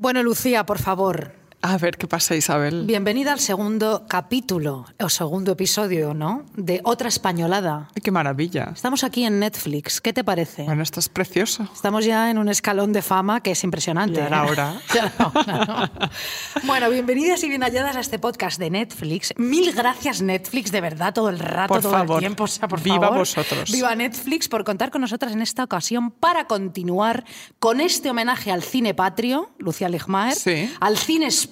Bueno, Lucía, por favor, A ver, ¿qué pasa, Isabel? bienvenida al segundo capítulo, o segundo episodio, ¿no? De Otra Españolada. Ay, qué maravilla. Estamos aquí en Netflix, ¿qué te parece? Bueno, esto es precioso. Estamos ya en un escalón de fama que es impresionante. Ya era ¿eh? hora. Ya era hora, ¿no? Bueno, bienvenidas y bien halladas a este podcast de Netflix. Mil gracias, Netflix, de verdad, todo el rato, Por todo favor. el tiempo. O sea, por Viva favor. vosotros. Viva Netflix por contar con nosotras en esta ocasión para continuar con este homenaje al cine patrio, Lucía Ligmaer, Sí. al cine español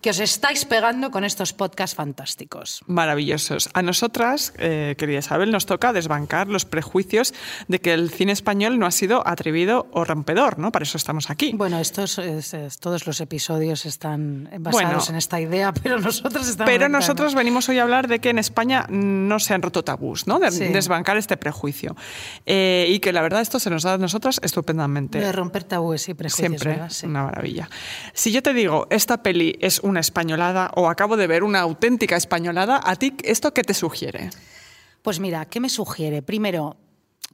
que os estáis pegando con estos podcasts fantásticos. Maravillosos. A nosotras, eh, querida Isabel, nos toca desbancar los prejuicios de que el cine español no ha sido atrevido o rompedor, ¿no? Para eso estamos aquí. Bueno, estos, es- es- todos los episodios están basados Bueno. en esta idea, pero nosotros estamos... Pero nosotros venimos hoy a hablar de que en España no se han roto tabús, ¿no? De Sí. desbancar este prejuicio. Eh, y que la verdad esto se nos da a nosotras estupendamente. De romper tabúes y prejuicios, Siempre, ¿verdad? Sí. una maravilla. Si yo te digo, esta peli es una españolada o acabo de ver una auténtica españolada, ¿a ti esto qué te sugiere? Pues mira, ¿qué me sugiere? Primero,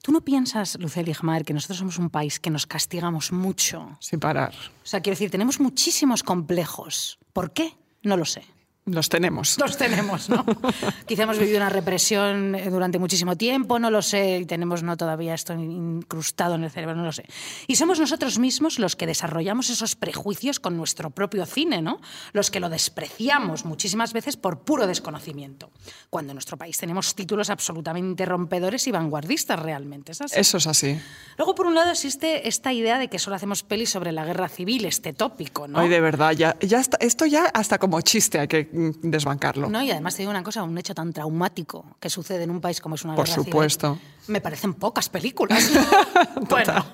¿tú no piensas, Lucía Ligmaer, que nosotros somos un país que nos castigamos mucho? Sin parar. O sea, quiero decir, tenemos muchísimos complejos. ¿Por qué? No lo sé. Los tenemos. Los tenemos, ¿no? Quizá hemos vivido una represión eh, durante muchísimo tiempo, no lo sé, y tenemos no todavía esto incrustado en el cerebro, no lo sé. Y somos nosotros mismos los que desarrollamos esos prejuicios con nuestro propio cine, ¿no? Los que lo despreciamos muchísimas veces por puro desconocimiento. Cuando en nuestro país tenemos títulos absolutamente rompedores y vanguardistas realmente, ¿es así? Eso es así. Luego, por un lado, existe esta idea de que solo hacemos pelis sobre la guerra civil, este tópico, ¿no? Ay, de verdad, ya, ya está, esto ya hasta como chiste hay que desbancarlo. No, y además te digo una cosa, un hecho tan traumático que sucede en un país como es una Por guerra civil, supuesto. me parecen pocas películas. bueno,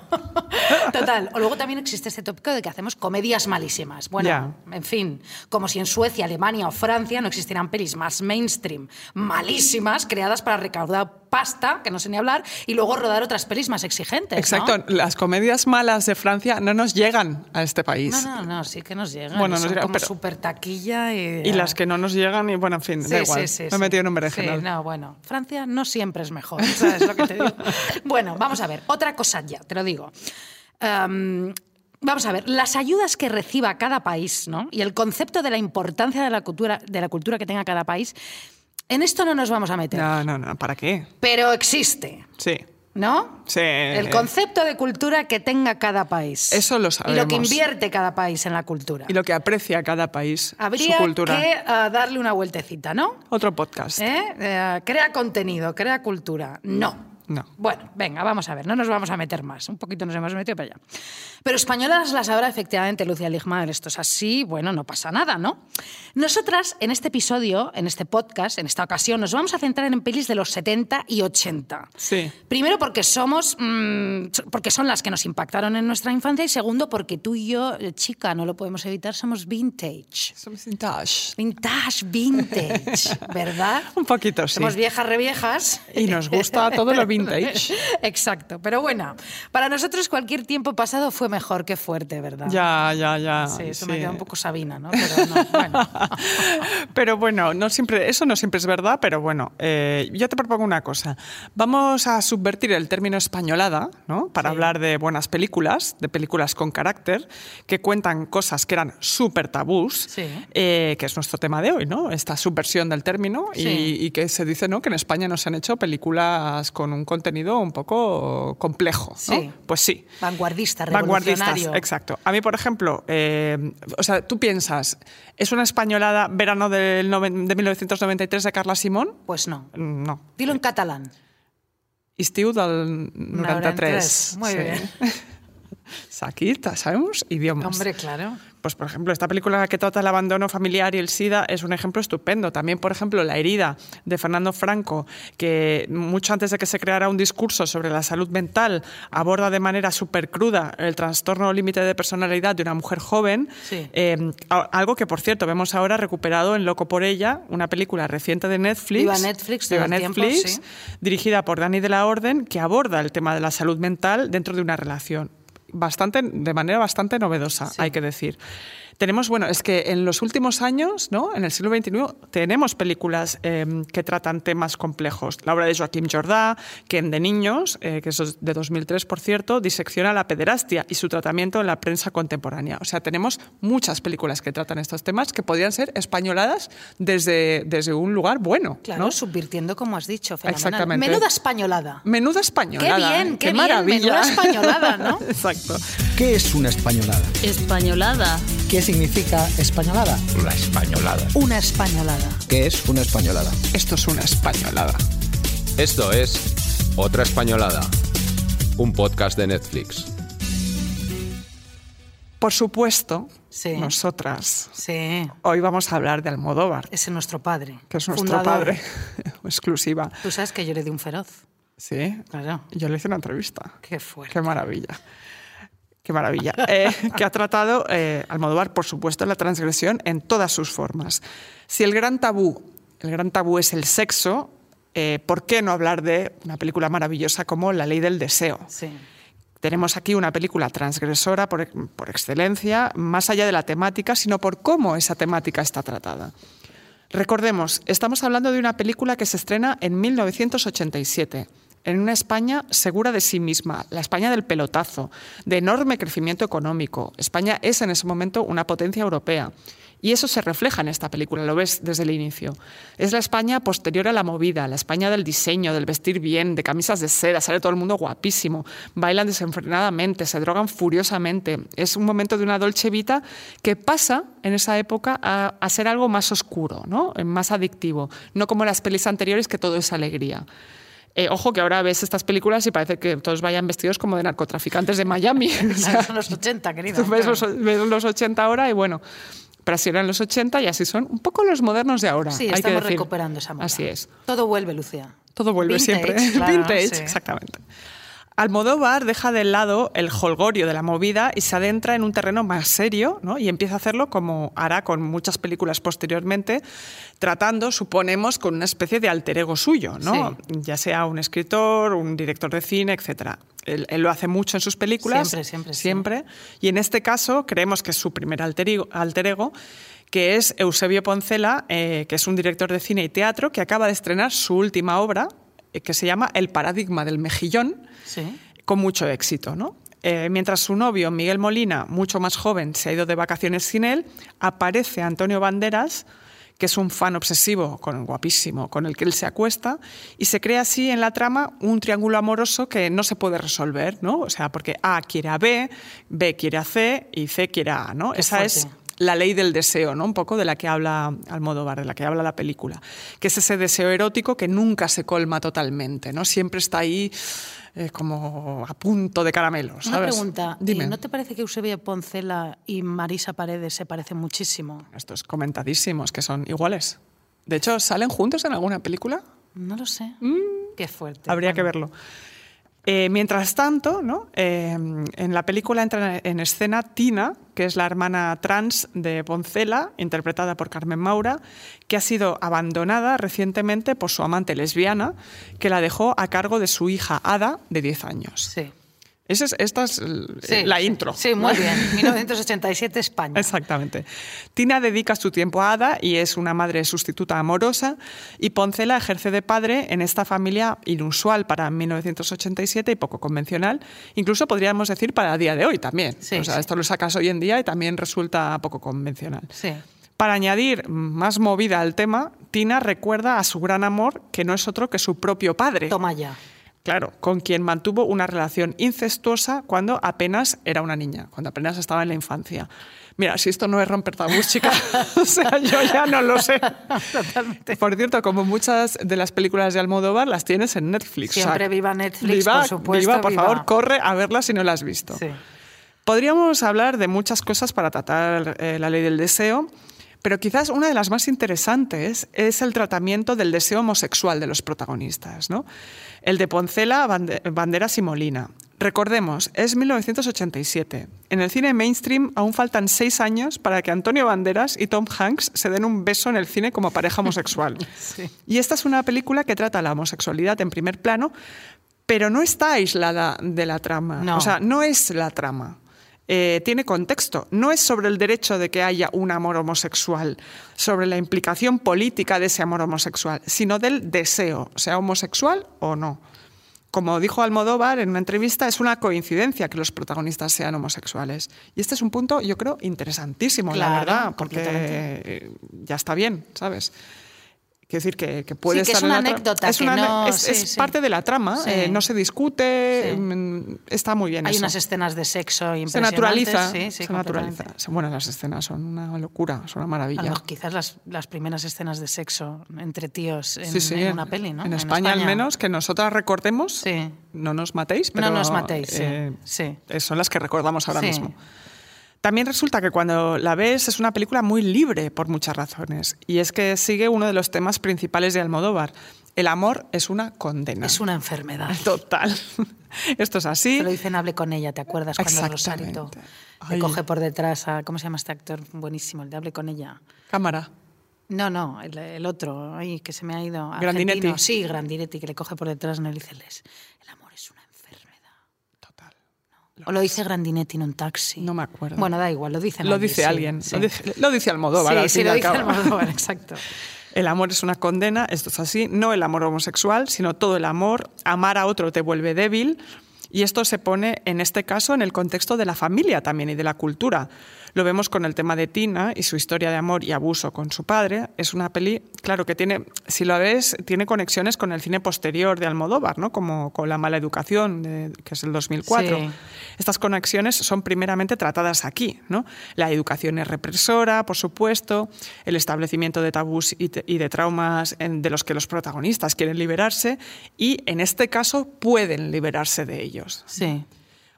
total. O luego también existe este tópico de que hacemos comedias malísimas. Bueno, en fin, como si en Suecia, Alemania o Francia no existieran pelis más mainstream, malísimas, creadas para recaudar pasta, que no sé ni hablar, y luego rodar otras pelis más exigentes. ¿no? Exacto, las comedias malas de Francia no nos llegan a este país. No, no, no, sí que nos llegan. Bueno, nos llegan, como pero- súper taquilla y... Y las que no nos llegan, y bueno, en fin, da igual. me he metido en un berenjenal. Sí, no, bueno, Francia no siempre es mejor, ¿sabes lo que te digo? bueno, vamos a ver, otra cosa ya, te lo digo. Em, vamos a ver, las ayudas que reciba cada país, ¿no? Y el concepto de la importancia de la cultura, de la cultura que tenga cada país, en esto no nos vamos a meter. No, no, no, ¿para qué? Pero existe, Sí. ¿no? Sí. El concepto de cultura que tenga cada país. Eso lo Y lo que sabemos. invierte cada país en la cultura. Y lo que aprecia cada país, Habría su cultura. que ah, darle una vueltecita, ¿no? Otro podcast. ¿Eh? Eh, crea contenido, crea cultura. No. No. Bueno, venga, vamos a ver, no nos vamos a meter más. Un poquito nos hemos metido para allá. Pero españolas las habrá efectivamente, Lucía Ligmaer. Esto es así, bueno, no pasa nada, ¿no? Nosotras, en este episodio, en este podcast, en esta ocasión, nos vamos a centrar en pelis de los 70 y 80. Sí. Primero porque somos, mm, porque son las que nos impactaron en nuestra infancia y segundo porque tú y yo, eh, chica, no lo podemos evitar, somos vintage. Somos vintage. Vintage, vintage, ¿verdad? Un poquito, sí. Somos viejas reviejas. Y nos gusta todo lo vintage. Exacto, pero bueno, para nosotros cualquier tiempo pasado fue mejor que fuerte, ¿verdad? Ya, ya, ya. Sí, eso sí. me queda un poco Sabina, ¿no? Pero no, bueno. Pero bueno, no siempre, eso no siempre es verdad, pero bueno, eh, yo te propongo una cosa. Vamos a subvertir el término españolada, ¿no? Para Sí. hablar de buenas películas, de películas con carácter, que cuentan cosas que eran súper tabús, Sí. eh, que es nuestro tema de hoy, ¿no? Esta subversión del término y, y que se dice, ¿no? Que en España nos han hecho películas con un contenido un poco complejo, ¿no? Sí. Pues sí. Vanguardista, Vanguardistas, revolucionario. exacto. A mí, por ejemplo, eh, o sea, tú piensas, ¿es una españolada verano del de 1993 de Carla Simón? Pues no. No. Dilo en catalán. Estiu del 93. Muy bien. Aquí sabemos idiomas. Hombre, claro. Pues, por ejemplo, esta película que trata el abandono familiar y el SIDA es un ejemplo estupendo. También, por ejemplo, La herida de Fernando Franco, que mucho antes de que se creara un discurso sobre la salud mental, aborda de manera súper cruda el trastorno límite de personalidad de una mujer joven. Sí. Eh, algo que, por cierto, vemos ahora recuperado en Loco por ella, una película reciente de Netflix. Viva Netflix, Viva tiempo, Netflix, sí. dirigida por Dani de la Orden, que aborda el tema de la salud mental dentro de una relación. Bastante, de manera bastante novedosa, Sí. hay que decir. Tenemos, bueno, es que en los últimos años, ¿no? en el siglo XXI, tenemos películas eh, que tratan temas complejos. La obra de Joaquim Jordá, que de niños, eh, que es de 2003, por cierto, disecciona la pederastia y su tratamiento en la prensa contemporánea. O sea, tenemos muchas películas que tratan estos temas que podrían ser españoladas desde, desde un lugar bueno. Claro, ¿no? subvirtiendo, como has dicho. Fenomenal. Exactamente. Menuda españolada. Menuda españolada. Qué bien, ¿eh? qué, bien. maravilla. Menuda españolada, ¿no? Exacto. ¿Qué es una españolada? Españolada. ¿Qué significa españolada? La españolada. Una españolada. ¿Qué es una españolada? Esto es una españolada. Esto es Otra Españolada, un podcast de Netflix. Por supuesto, Sí. nosotras Sí, hoy vamos a hablar de Almodóvar, ese es nuestro padre. que es nuestro fundador. padre, exclusiva. Tú sabes que yo le di un feroz. Sí, Claro. yo le hice una entrevista. Qué fuerte. Qué maravilla. Qué maravilla. Eh, que ha tratado eh, Almodóvar, por supuesto, la transgresión en todas sus formas. Si el gran tabú, el gran tabú es el sexo, eh, ¿por qué no hablar de una película maravillosa como La ley del deseo? Sí. Tenemos aquí una película transgresora por, por excelencia, más allá de la temática, sino por cómo esa temática está tratada. Recordemos, estamos hablando de una película que se estrena en 1987, en una España segura de sí misma, la España del pelotazo, de enorme crecimiento económico. España es en ese momento una potencia europea. Y eso se refleja en esta película, lo ves desde el inicio. Es la España posterior a la movida, la España del diseño, del vestir bien, de camisas de seda, sale todo el mundo guapísimo, bailan desenfrenadamente, se drogan furiosamente. Es un momento de una dolce vita que pasa en esa época a, ser algo más oscuro, ¿no? más adictivo, no como las pelis anteriores que todo es alegría. Eh, ojo que ahora ves estas películas y parece que todos vayan vestidos como de narcotraficantes de Miami. O sea, Son los 80, querido. Ves los, ves los 80 ahora y bueno, pero así eran los 80 y así son un poco los modernos de ahora. Sí, hay que estamos decir. recuperando esa moda. Así es. Todo vuelve, Lucía. Todo vuelve Vintage, siempre. claro, Vintage, sí. exactamente. Almodóvar deja de lado el holgorio de la movida y se adentra en un terreno más serio ¿no? y empieza a hacerlo como hará con muchas películas posteriormente, tratando, suponemos, con una especie de alter ego suyo, ¿no? ya sea un escritor, un director de cine, etc. Él, él lo hace mucho en sus películas. Siempre, siempre. Siempre. Y en este caso creemos que es su primer alter ego, alter ego que es Eusebio Poncela, eh, que es un director de cine y teatro que acaba de estrenar su última obra, que se llama El paradigma del mejillón, Sí. con mucho éxito. ¿no? Eh, mientras su novio, Miguel Molina, mucho más joven, se ha ido de vacaciones sin él, aparece Antonio Banderas, que es un fan obsesivo, con guapísimo, con el que él se acuesta, y se crea así en la trama un triángulo amoroso que no se puede resolver, ¿no? O sea, porque A quiere a B, B quiere a C y C quiere a A, ¿no? Qué Esa es. La ley del deseo, ¿no? Un poco de la que habla Almodóvar, de la que habla la película, que es ese deseo erótico que nunca se colma totalmente, ¿no? Siempre está ahí eh, como a punto de caramelo, Una pregunta. eh, Dime. ¿No te parece que Eusebio Poncela y Marisa Paredes se parecen muchísimo? Estos comentadísimos que son iguales. De hecho, ¿salen juntos en alguna película? No lo sé. Qué fuerte. Mm. Habría que verlo. Eh, mientras tanto. Eh, en la película entra en escena Tina, que es la hermana trans de Poncela, interpretada por Carmen Maura, que ha sido abandonada recientemente por su amante lesbiana, que la dejó a cargo de su hija Ada, de 10 años. Sí. Esa es, esta es Sí, la intro. Sí, muy bien. 1987 España. Exactamente. Tina dedica su tiempo a Ada y es una madre sustituta amorosa y Poncela ejerce de padre en esta familia inusual para 1987 y poco convencional, incluso podríamos decir para el día de hoy también. Sí, o sea, sí. esto lo sacas hoy en día y también resulta poco convencional. Sí. Para añadir más movida al tema, Tina recuerda a su gran amor, que no es otro que su propio padre. Toma ya. Claro, con quien mantuvo una relación incestuosa cuando apenas era una niña, cuando apenas estaba en la infancia. Mira, si esto no es romper tabús, chica, o sea, yo ya no lo sé. Totalmente. Por cierto, como muchas de las películas de Almodóvar, las tienes en Netflix. Siempre viva Netflix, viva, por supuesto, Viva, por viva. favor, corre a verla si no la has visto. Sí. Podríamos hablar de muchas cosas para tratar eh, la ley del deseo, pero quizás una de las más interesantes es el tratamiento del deseo homosexual de los protagonistas, ¿no? El de Poncela, Bande- Banderas y Molina. Recordemos, es 1987. En el cine mainstream aún faltan seis años para que Antonio Banderas y Tom Hanks se den un beso en el cine como pareja homosexual. Y esta es una película que trata la homosexualidad en primer plano, pero no está aislada de la trama. No. O sea, no es la trama. Eh, tiene contexto. No es sobre el derecho de que haya un amor homosexual, sobre la implicación política de ese amor homosexual, sino del deseo, sea homosexual o no. Como dijo Almodóvar en una entrevista, es una coincidencia que los protagonistas sean homosexuales. Y este es un punto, yo creo, interesantísimo, la verdad, porque eh, ya está bien, ¿sabes? Quiero decir que, que puede Sí, que es en una la anécdota, Es, una no- es, sí, es sí. parte de la trama, eh, no se discute, mm, está muy bien Hay eso. unas escenas de sexo se impresionantes. naturaliza, sí, sí, se naturaliza. Bueno, las escenas son una locura, son una A maravilla. lo mejor quizás las, las primeras escenas de sexo entre tíos en, una peli, ¿no? En España, al menos, que nosotras recordemos, Sí. no nos matéis, pero No nos matéis, sí, eh, sí. eh, son las que recordamos ahora mismo. También resulta que cuando la ves es una película muy libre por muchas razones. Y es que sigue uno de los temas principales de Almodóvar. El amor es una condena. Es una enfermedad. Total. Esto es así. Te lo dicen hable con ella, ¿te acuerdas? Cuando Rosarito le coge por detrás a. ¿Cómo se llama este actor? Buenísimo, el de hable con ella. Cámara. No, no, el, el otro, ay, que se me ha ido. Grandinetti. argentino. Sí, Grandinetti, que le coge por detrás no le dice. El amor es una enfermedad. Total. O lo dice Grandinetti en un taxi. No me acuerdo. Bueno, da igual, lo dice Lo dice alguien. sí. Lo, dice, lo dice Almodóvar. Sí, al sí, lo dice. Almodóvar, exacto. El amor es una condena, esto es así, no el amor homosexual, sino todo el amor. Amar a otro te vuelve débil y esto se pone, en este caso, en el contexto de la familia también y de la cultura. Lo vemos con el tema de Tina y su historia de amor y abuso con su padre. Es una peli, claro, que tiene, si lo ves, tiene conexiones con el cine posterior de Almodóvar, ¿no? como con La mala educación, de- que es el 2004. Sí. Estas conexiones son primeramente tratadas aquí. ¿no? La educación es represora, por supuesto, el establecimiento de tabús y, de traumas en- de los que los protagonistas quieren liberarse y, en este caso, pueden liberarse de ellos. Sí.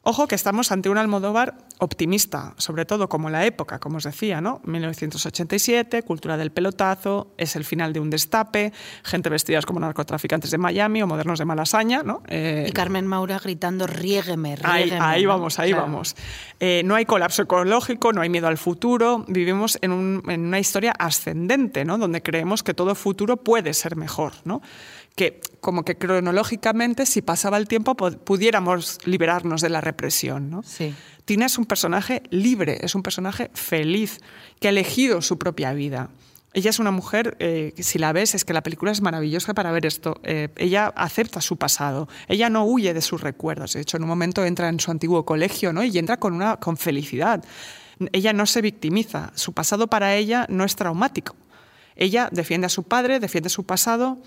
Ojo que estamos ante un Almodóvar optimista, sobre todo como la época, como os decía, ¿no? 1987, cultura del pelotazo, es el final de un destape, gente vestidas como narcotraficantes de Miami o modernos de Malasaña, ¿no? Eh, Y Carmen Maura gritando, riégueme, Ahí, riégueme. ahí ¿no? vamos, ahí Claro. vamos. Eh, no hay colapso ecológico, no hay miedo al futuro. Vivimos en, un- en una historia ascendente, ¿no? donde creemos que todo futuro puede ser mejor. ¿no? Que como que cronológicamente, si pasaba el tiempo, po- pudiéramos liberarnos de la represión. ¿no? Sí. Tina es un personaje libre, es un personaje feliz, que ha elegido su propia vida. Ella es una mujer, eh, si la ves, es que la película es maravillosa para ver esto. Eh, ella acepta su pasado, ella no huye de sus recuerdos. De hecho, en un momento entra en su antiguo colegio ¿no? y entra con, una, con felicidad. Ella no se victimiza, su pasado para ella no es traumático. Ella defiende a su padre, defiende su pasado.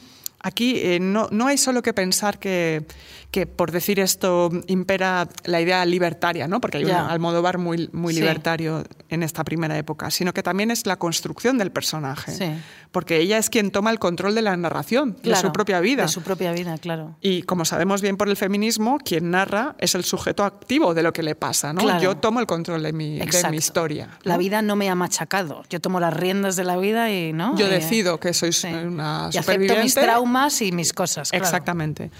Aquí eh, no, no hay solo que pensar que, que, por decir esto, impera la idea libertaria, ¿no? porque hay un Ya. Almodóvar muy, muy Sí. libertario en esta primera época, sino que también es la construcción del personaje. Sí. Porque ella es quien toma el control de la narración, de Claro, su propia vida. De su propia vida, claro. Y como sabemos bien por el feminismo, quien narra es el sujeto activo de lo que le pasa. ¿no? Claro. Yo tomo el control de mi, de historia. La vida no me ha machacado. Yo tomo las riendas de la vida y no. Yo Y, decido que soy sí. una Y acepto superviviente. mis traumas y mis cosas. claro. Exactamente.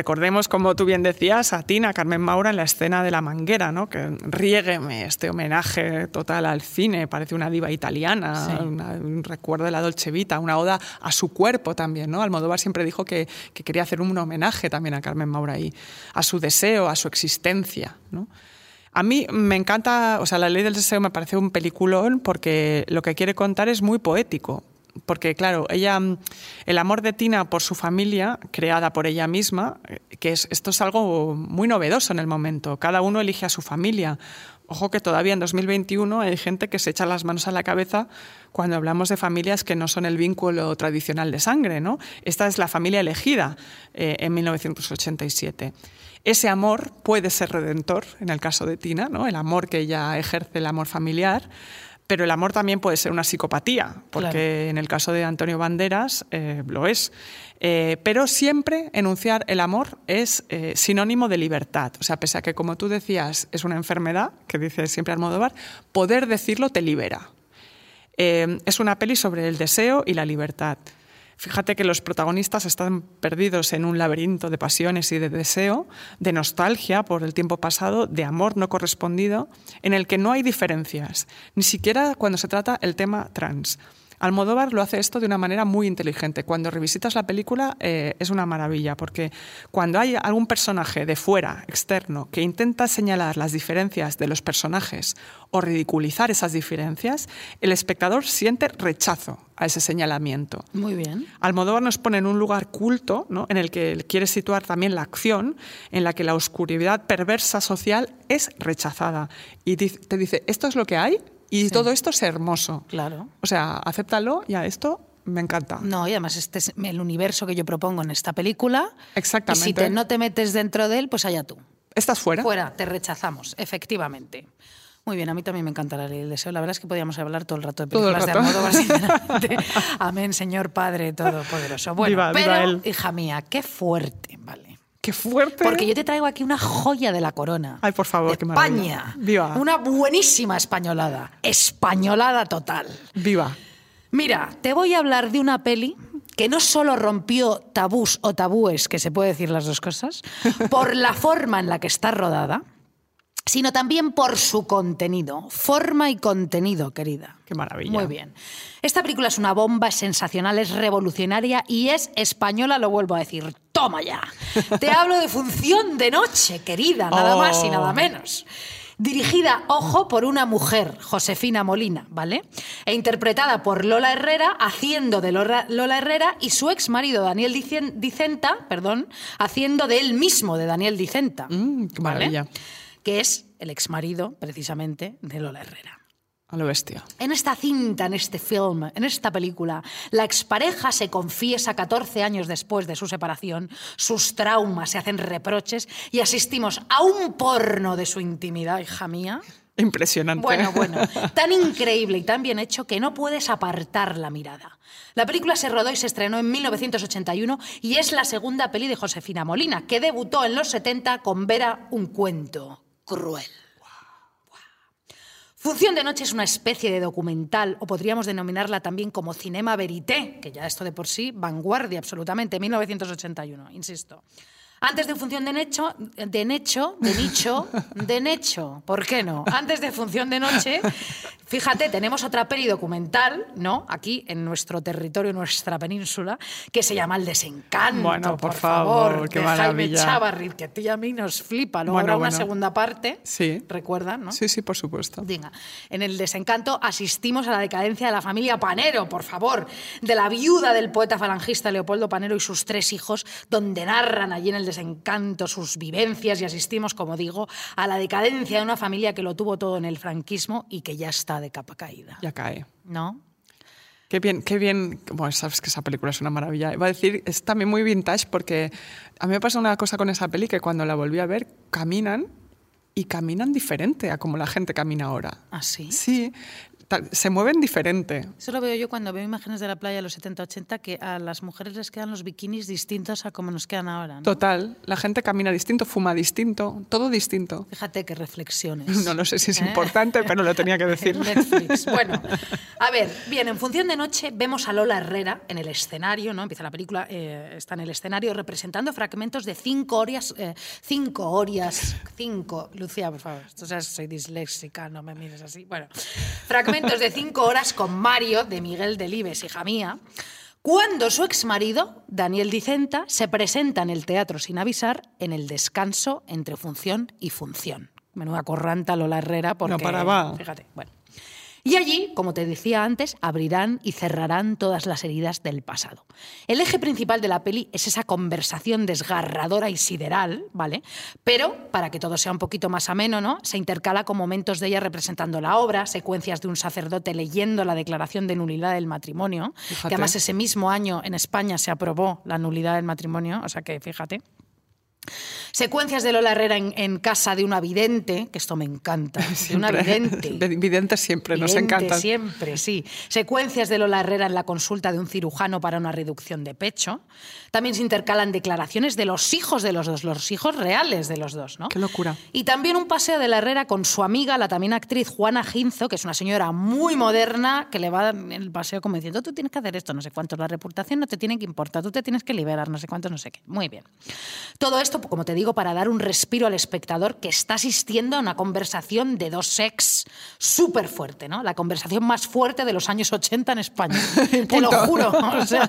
Recordemos, como tú bien decías, a Tina, a Carmen Maura en la escena de la manguera, ¿no? que riégueme este homenaje total al cine, parece una diva italiana, Sí. una- un recuerdo de la Dolce Vita, una oda a su cuerpo también. ¿no? Almodóvar siempre dijo que, que quería hacer un homenaje también a Carmen Maura ahí, a su deseo, a su existencia. ¿no? A mí me encanta, o sea, La ley del deseo me parece un peliculón porque lo que quiere contar es muy poético. Porque, claro, ella, mm, el amor de Tina por su familia, creada por ella misma, eh, que es, esto es algo muy novedoso en el momento. Cada uno elige a su familia. Ojo que todavía en 2021 hay gente que se echa las manos a la cabeza cuando hablamos de familias que no son el vínculo tradicional de sangre. ¿no? Esta es la familia elegida eh, en 1987. Ese amor puede ser redentor, en el caso de Tina, ¿no? el amor que ella ejerce, el amor familiar, pero el amor también puede ser una psicopatía, porque Claro. en el caso de Antonio Banderas eh, lo es. Eh, pero siempre enunciar el amor es eh, sinónimo de libertad. O sea, pese a que, como tú decías, es una enfermedad, que dice siempre Almodóvar, poder decirlo te libera. Es una peli sobre el deseo y la libertad. Fíjate que los protagonistas están perdidos en un laberinto de pasiones y de deseo, de nostalgia por el tiempo pasado, de amor no correspondido, en el que no hay diferencias, ni siquiera cuando se trata el tema trans. Almodóvar lo hace esto de una manera muy inteligente. Cuando revisitas la película eh, es una maravilla, porque cuando hay algún personaje de fuera, externo, que intenta señalar las diferencias de los personajes o ridiculizar esas diferencias, el espectador siente rechazo a ese señalamiento. Muy bien. Almodóvar nos pone en un lugar culto, ¿no? en el que quiere situar también la acción, en la que la oscuridad perversa social es rechazada. Y te dice, esto es lo que hay y todo esto es hermoso. Claro. O sea, acéptalo, ya esto me encanta. No, y además este es el universo que yo propongo en esta película. Exactamente. Y si te- no te metes dentro de él, pues allá tú. ¿Estás fuera? Fuera, te rechazamos, efectivamente. Muy bien, a mí también me encanta la ley del deseo. La verdad es que podíamos hablar todo el rato de el películas de rato. Almodóvar, sinceramente. Amén, Señor Padre Todopoderoso. Bueno, Viva, viva pero, él. hija mía, qué fuerte, ¿vale? ¡Qué fuerte! Porque yo te traigo aquí una joya de la corona. Ay, por favor, qué maravilla. España. Viva. Una buenísima españolada. Españolada total. Viva. Mira, te voy a hablar de una peli que no solo rompió tabús o tabúes, que se puede decir las dos cosas, por la forma en la que está rodada, sino también por su contenido. Forma y contenido, querida. Qué maravilla. Muy bien. Esta película es una bomba, es sensacional, es revolucionaria y es española, lo vuelvo a decir. Toma ya. Te hablo de función de noche, querida, nada más y Oh. nada menos. Dirigida, ojo, por una mujer, Josefina Molina, ¿vale? E interpretada por Lola Herrera, haciendo de Lola, Lola Herrera y su ex marido Daniel Dicen- Dicenta, perdón, haciendo de él mismo, de Daniel Dicenta. Mm, qué ¿vale? Que es el ex marido, precisamente, de Lola Herrera. A lo bestia. En esta cinta, en este film, en esta película, la expareja se confiesa 14 años después de su separación, sus traumas se hacen reproches y asistimos a un porno de su intimidad, hija mía. Impresionante. Bueno, bueno, tan increíble y tan bien hecho que no puedes apartar la mirada. La película se rodó y se estrenó en 1981 y es la segunda peli de Josefina Molina, que debutó en los 70 con Vera un cuento cruel. Función de noche es una especie de documental, o podríamos denominarla también como cinema verité, que ya esto de por sí, vanguardia absolutamente, 1981, insisto. Antes de Función de Necho, de Necho, de Nicho, de Necho, ¿por qué no? Antes de Función de Noche, fíjate, tenemos otra peli documental, ¿no? Aquí en nuestro territorio, nuestra península, que se llama El Desencanto. Bueno, por favor, favor, qué de Jaime maravilla. Chávarri, que a ti y a mí nos flipa. Luego Bueno, habrá una segunda parte. Sí. ¿Recuerdan, no? Sí, sí, por supuesto. Venga, en el desencanto asistimos a la decadencia de la familia Panero, por favor, de la viuda del poeta falangista Leopoldo Panero y sus tres hijos, donde narran allí en el desencanto sus vivencias y asistimos, como digo, a la decadencia de una familia que lo tuvo todo en el franquismo y que ya está de capa caída. Ya cae. ¿No? Qué bien, qué bien. Bueno, sabes que esa película es una maravilla. Iba a decir, es también muy vintage porque a mí me pasa una cosa con esa peli que cuando la volví a ver, caminan y caminan diferente a como la gente camina ahora. ¿Ah, sí? Se mueven diferente. Eso lo veo yo cuando veo imágenes de la playa de los 70-80, que a las mujeres les quedan los bikinis distintos a como nos quedan ahora. ¿no? Total, la gente camina distinto, fuma distinto, todo distinto. Fíjate qué reflexiones. No lo sé si es ¿Eh? importante, pero lo tenía que decir. Netflix. Bueno, a ver, bien, en función de noche vemos a Lola Herrera en el escenario, ¿no? Empieza la película, eh, está en el escenario representando fragmentos de cinco horas, eh, cinco horas, cinco, Lucía, por favor, tú sabes, soy disléxica, no me mires así. Bueno, fragmentos de cinco horas con Mario de Miguel Delibes, hija mía. Cuando su exmarido, Daniel Dicenta, se presenta en el teatro sin avisar en el descanso entre función y función. Menuda corranta Lola Herrera porque... No paraba. Fíjate, bueno. Y allí, como te decía antes, abrirán y cerrarán todas las heridas del pasado. El eje principal de la peli es esa conversación desgarradora y sideral, ¿vale? Pero, para que todo sea un poquito más ameno, ¿no? Se intercala con momentos de ella representando la obra, secuencias de un sacerdote leyendo la declaración de nulidad del matrimonio, Fíjate. que además ese mismo año en España se aprobó la nulidad del matrimonio, o sea que fíjate. Secuencias de Lola Herrera en, en casa de una vidente, que esto me encanta, de una vidente. Siempre, nos encantan. Siempre, sí. Secuencias de Lola Herrera en la consulta de un cirujano para una reducción de pecho. También se intercalan declaraciones de los hijos de los dos, los hijos reales de los dos, ¿no? Qué locura. Y también un paseo de la Herrera con su amiga, la también actriz Juana Ginzo, que es una señora muy moderna, que le va en el paseo como diciendo, tú tienes que hacer esto, no sé cuánto, la reputación no te tiene que importar, tú te tienes que liberar, no sé cuánto, no sé qué. Muy bien. Todo esto esto, como te digo, para dar un respiro al espectador que está asistiendo a una conversación de dos sex súper fuerte, ¿no? La conversación más fuerte de los años 80 en España. te lo juro. O sea,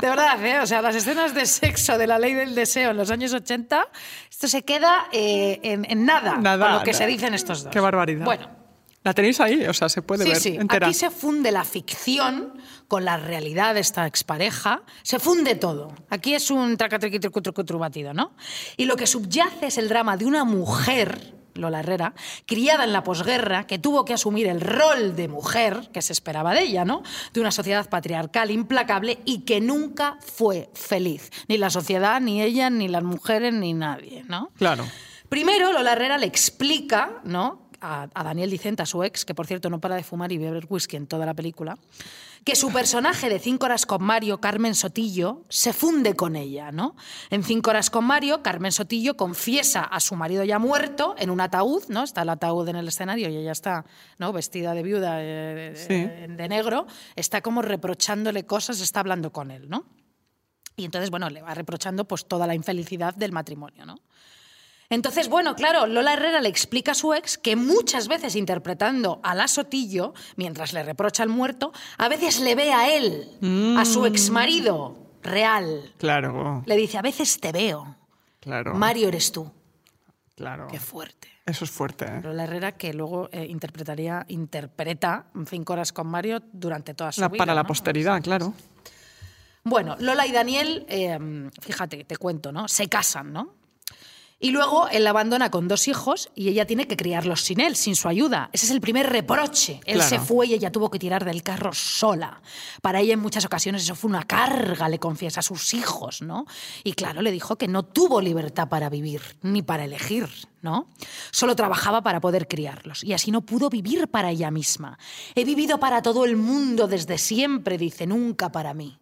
de verdad, ¿eh? O sea, las escenas de sexo de la ley del deseo en los años 80, esto se queda eh, en, en nada, Nada, con lo que se nada. dicen estos dos. Qué barbaridad. Bueno, La tenéis ahí, o sea, se puede sí, ver sí. entera. Aquí se funde la ficción con la realidad de esta expareja. Se funde todo. Aquí es un tracatriqui trucu trucu tru batido, ¿no? Y lo que subyace es el drama de una mujer, Lola Herrera, criada en la posguerra, que tuvo que asumir el rol de mujer que se esperaba de ella, ¿no? De una sociedad patriarcal implacable y que nunca fue feliz. Ni la sociedad, ni ella, ni las mujeres, ni nadie, ¿no? Claro. Primero, Lola Herrera le explica ¿no? a, a Daniel Dicenta, su ex, que por cierto no para de fumar y beber whisky en toda la película, que su personaje de Cinco horas con Mario, Carmen Sotillo, se funde con ella. ¿no? En Cinco horas con Mario, Carmen Sotillo confiesa a su marido ya muerto en un ataúd, ¿no? está el ataúd en el escenario y ella está ¿no? vestida de viuda eh, Sí. eh, de negro, está como reprochándole cosas, está hablando con él. ¿no? Y entonces, bueno, le va reprochando pues toda la infelicidad del matrimonio, ¿no? Entonces, bueno, claro, Lola Herrera le explica a su ex que muchas veces interpretando a la Sotillo, mientras le reprocha al muerto, a veces le ve a él, a su exmarido real. Claro, Le dice, a veces te veo. claro. Mario eres tú. Claro. Qué fuerte. Eso es fuerte, ¿eh? Lola Herrera que luego eh, interpretaría, interpreta Cinco horas con Mario durante toda su La- vida. para la ¿no? posteridad, claro. Bueno, Lola y Daniel, eh, fíjate, te cuento, ¿no? Se casan, ¿no? Y luego él la abandona con dos hijos y ella tiene que criarlos sin él, sin su ayuda. Ese es el primer reproche. Él Claro. se fue y ella tuvo que tirar del carro sola. Para ella en muchas ocasiones eso fue una carga, le confiesa a sus hijos, ¿no? Y claro, le dijo que no tuvo libertad para vivir, ni para elegir, ¿no? Solo trabajaba para poder criarlos y así no pudo vivir para ella misma. He vivido para todo el mundo desde siempre, dice, nunca para mí.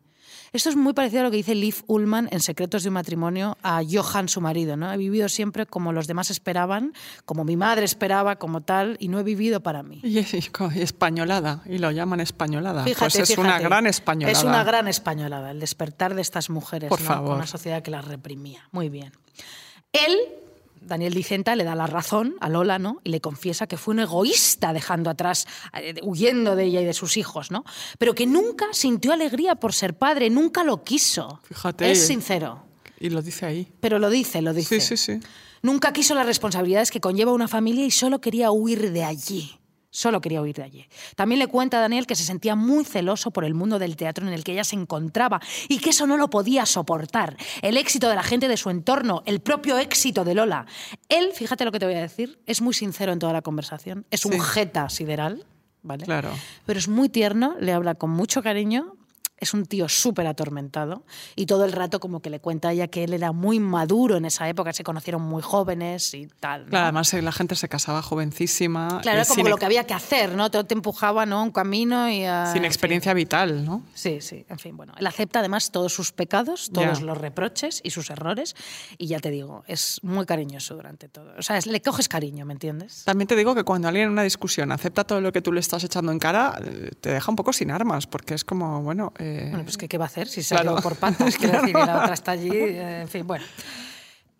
Esto es muy parecido a lo que dice Liv Ullman en Secretos de un matrimonio a Johan, su marido. ¿no? He vivido siempre como los demás esperaban, como mi madre esperaba, como tal, y no he vivido para mí. Y, españolada, y lo llaman españolada. Fíjate, pues es una gran españolada. Es una gran españolada, el despertar de estas mujeres Por ¿no? favor. con una sociedad que las reprimía. Muy bien. Él, Daniel Dicenta, le da la razón a Lola, ¿no? Y le confiesa que fue un egoísta dejando atrás, eh, huyendo de ella y de sus hijos, ¿no? Pero que nunca sintió alegría por ser padre, nunca lo quiso. Fíjate. Es sincero. Y lo dice ahí. Pero lo dice, lo dice. Sí, sí, sí. Nunca quiso las responsabilidades que conlleva una familia y solo quería huir de allí. Solo quería huir de allí. También le cuenta a Daniel que se sentía muy celoso por el mundo del teatro en el que ella se encontraba y que eso no lo podía soportar. El éxito de la gente de su entorno, el propio éxito de Lola. Él, fíjate lo que te voy a decir, es muy sincero en toda la conversación. Es un jeta sideral, ¿vale? Claro. Pero es muy tierno, le habla con mucho cariño. Es un tío súper atormentado y todo el rato como que le cuenta a ella que él era muy maduro en esa época, se conocieron muy jóvenes y tal. ¿no? Claro, además eh, la gente se casaba jovencísima. Claro, y era como sin, lo que había que hacer, ¿no? Todo te empujaba, ¿no? Un camino y a... sin experiencia vital, ¿no? Sí, sí, en fin, bueno. Él acepta además todos sus pecados, todos los reproches y sus errores y ya te digo, es muy cariñoso durante todo. O sea, es- le coges cariño, ¿me entiendes? También te digo que cuando alguien en una discusión acepta todo lo que tú le estás echando en cara, eh, te deja un poco sin armas, porque es como, bueno... eh, Bueno, pues ¿qué, qué va a hacer si se Claro. por patas? Quiero decir, y la otra está allí, en fin, bueno.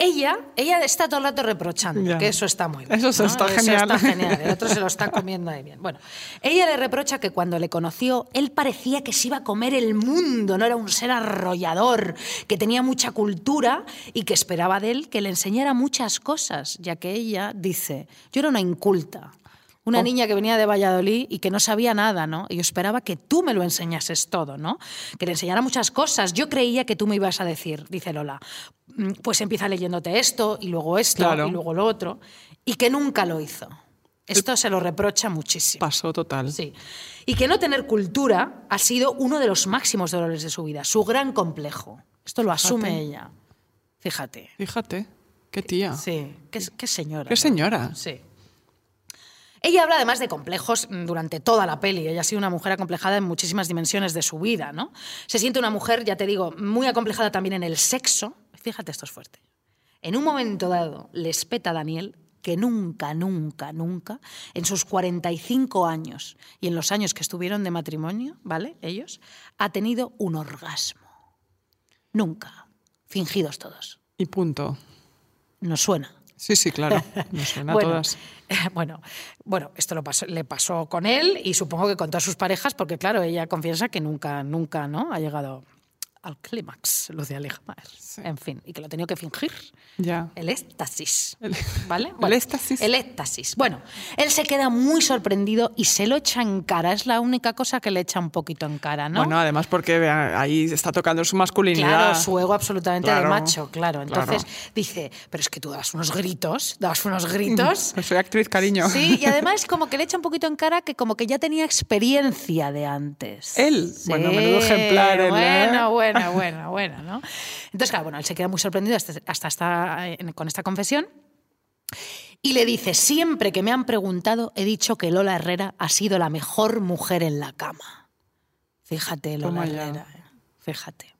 Ella, ella está todo el rato reprochando, Ya. que eso está muy bien. Eso ¿no? está genial. está genial, el otro se lo está comiendo ahí bien. Bueno, ella le reprocha que cuando le conoció, él parecía que se iba a comer el mundo, no era un ser arrollador, que tenía mucha cultura y que esperaba de él que le enseñara muchas cosas, ya que ella dice, yo era una inculta. Una Oh. niña que venía de Valladolid y que no sabía nada, ¿no? Y yo esperaba que tú me lo enseñases todo, ¿no? Que le enseñara muchas cosas. Yo creía que tú me ibas a decir, dice Lola, "Mm, pues empieza leyéndote esto y luego esto Claro. y luego lo otro. Y que nunca lo hizo. Esto se lo reprocha muchísimo. Pasó total. Sí. Y que no tener cultura ha sido uno de los máximos dolores de su vida, su gran complejo. Esto lo asume Fíjate. ella. Fíjate. Fíjate, qué tía. Sí, qué, qué señora. Qué ¿no? señora. Sí. Ella habla además de complejos mm, durante toda la peli. Ella ha sido una mujer acomplejada en muchísimas dimensiones de su vida, ¿no? Se siente una mujer, ya te digo, muy acomplejada también en el sexo. Fíjate, esto es fuerte. En un momento dado le espeta a Daniel que nunca, nunca, nunca, en sus 45 años y en los años que estuvieron de matrimonio, ¿vale? Ellos, ha tenido un orgasmo. Nunca. Fingidos todos. Y punto. Nos suena. Sí, sí, claro. Nos suena a bueno, todas. Bueno, bueno, esto lo le pasó con él y supongo que con todas sus parejas, porque claro, ella confiesa que nunca, nunca, ¿no? Ha llegado al clímax, Lucía Ligmaer. En fin, y que lo ha tenido que fingir. Ya. El éxtasis. El- ¿Vale? el éxtasis. El éxtasis. Bueno, él se queda muy sorprendido y se lo echa en cara. Es la única cosa que le echa un poquito en cara, ¿no? Bueno, además porque ahí está tocando su masculinidad. Claro, su ego absolutamente de macho, claro. Entonces claro. dice, pero es que tú das unos gritos, das unos gritos. Pues soy actriz, cariño. Sí, y además como que le echa un poquito en cara que como que ya tenía experiencia de antes. Él, bueno, menudo ejemplar, él, ¿eh? Bueno, bueno, bueno, bueno, ¿no? Entonces, claro, bueno, él se queda muy sorprendido hasta, hasta esta- en- con esta confesión. Y le dice, siempre que me han preguntado, he dicho que Lola Herrera ha sido la mejor mujer en la cama. Fíjate, Lola ya. Herrera, ¿eh? fíjate.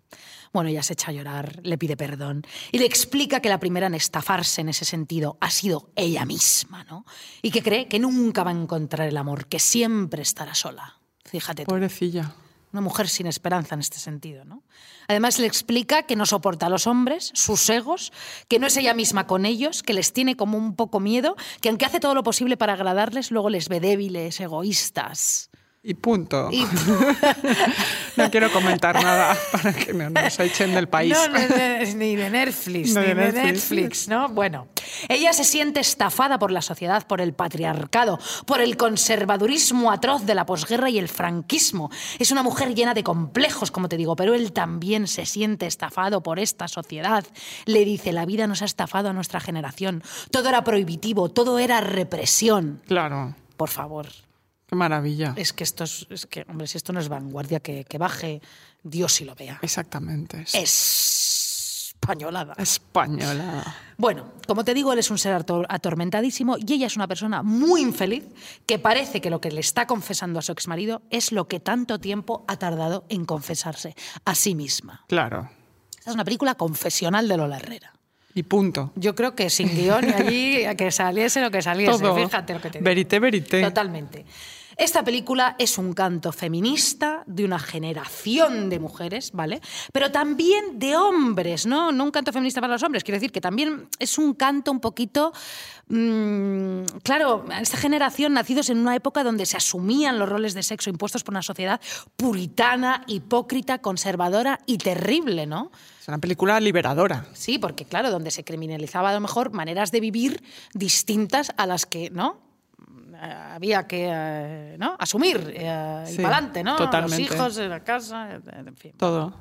Bueno, ella se echa a llorar, le pide perdón y le explica que la primera en estafarse en ese sentido ha sido ella misma, ¿no? Y que cree que nunca va a encontrar el amor, que siempre estará sola. Fíjate tú. Pobrecilla. Una mujer sin esperanza en este sentido, ¿no? Además le explica que no soporta a los hombres, sus egos, que no es ella misma con ellos, que les tiene como un poco miedo, que aunque hace todo lo posible para agradarles, luego les ve débiles, egoístas. Y punto. Y No quiero comentar nada para que no nos echen del país. No, no, no, ni de Netflix, No ni de de Netflix. Netflix, ¿no? Bueno, ella se siente estafada por la sociedad, por el patriarcado, por el conservadurismo atroz de la posguerra y el franquismo. Es una mujer llena de complejos, como te digo, pero él también se siente estafado por esta sociedad. Le dice, la vida nos ha estafado a nuestra generación. Todo era prohibitivo, todo era represión. Claro. Por favor, Qué maravilla. es que esto es, es que, hombre, si esto no es vanguardia, que, que baje Dios y lo vea. Exactamente. Es Es españolada. española. Bueno, como te digo, él es un ser ator- atormentadísimo y ella es una persona muy infeliz que parece que lo que le está confesando a su exmarido es lo que tanto tiempo ha tardado en confesarse a sí misma. Claro. Esta es una película confesional de Lola Herrera. Y punto. Yo creo que sin guion y allí a que saliese lo que saliese. Todo. Fíjate lo que te digo. Verité, verité. Totalmente. Esta película es un canto feminista de una generación de mujeres, ¿vale? Pero también de hombres, ¿no? No un canto feminista para los hombres, quiero decir que también es un canto un poquito. mm, claro, esta generación nacidos en una época donde se asumían los roles de sexo impuestos por una sociedad puritana, hipócrita, conservadora y terrible, ¿no? Es una película liberadora. Sí, porque claro, donde se criminalizaba a lo mejor maneras de vivir distintas a las que, ¿no? Eh, Había que eh, ¿no? asumir eh, y Sí, para adelante, ¿no? totalmente. Los hijos, eh, la casa, eh, en fin. Todo.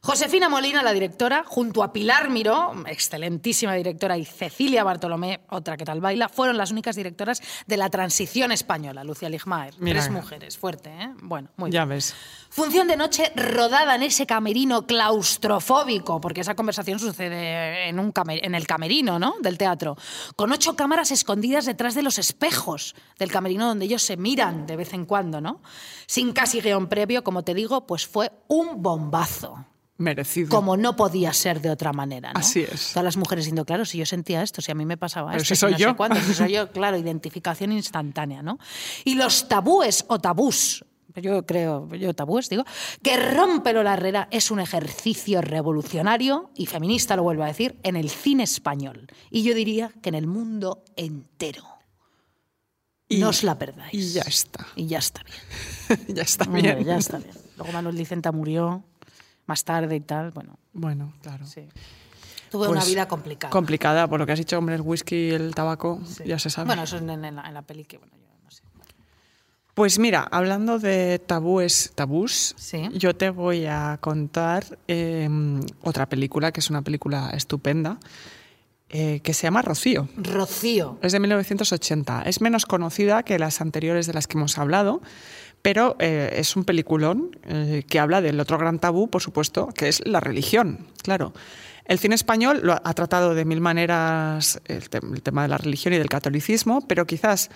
Josefina Molina, la directora, junto a Pilar Miró, excelentísima directora, y Cecilia Bartolomé, otra que tal baila, fueron las únicas directoras de la transición española, Lucia Ligmaer. Mira. Tres mujeres, fuerte, ¿eh? Bueno, muy Ya bien. ves. Función de noche rodada en ese camerino claustrofóbico, porque esa conversación sucede en, un camer- en el camerino ¿no? del teatro, con ocho cámaras escondidas detrás de los espejos del camerino donde ellos se miran de vez en cuando, ¿no? Sin casi guion previo, como te digo, pues fue un bombazo. Merecido. Como no podía ser de otra manera. ¿no? Así es. Todas las mujeres diciendo, claro, si yo sentía esto, si a mí me pasaba Pero esto, si soy no yo. sé cuánto, si soy yo, claro, identificación instantánea, ¿no? Y los tabúes o tabús, yo creo, yo tabúes, digo, que rompe Lola Herrera es un ejercicio revolucionario y feminista, lo vuelvo a decir, en el cine español. Y yo diría que en el mundo entero. Y- no os la perdáis. Y ya está. Y ya está bien. ya está Hombre, bien. ya está bien. Luego Manuel Licenta murió más tarde y tal, bueno, Bueno, claro. sí. Tuve una Pues, vida complicada. Complicada, por lo que has dicho, hombre, el whisky y el tabaco, ya se sabe. Bueno, eso en, en la, en la peli que, bueno, yo no sé. Pues mira, hablando de tabúes, tabús, Sí. yo te voy a contar eh, otra película, que es una película estupenda, eh, que se llama Rocío. Rocío. Es de 1980. Es menos conocida que las anteriores de las que hemos hablado, pero eh, es un peliculón eh, que habla del otro gran tabú, por supuesto, que es la religión. Claro. El cine español lo ha, tratado de mil maneras el, te- el tema de la religión y del catolicismo, pero quizás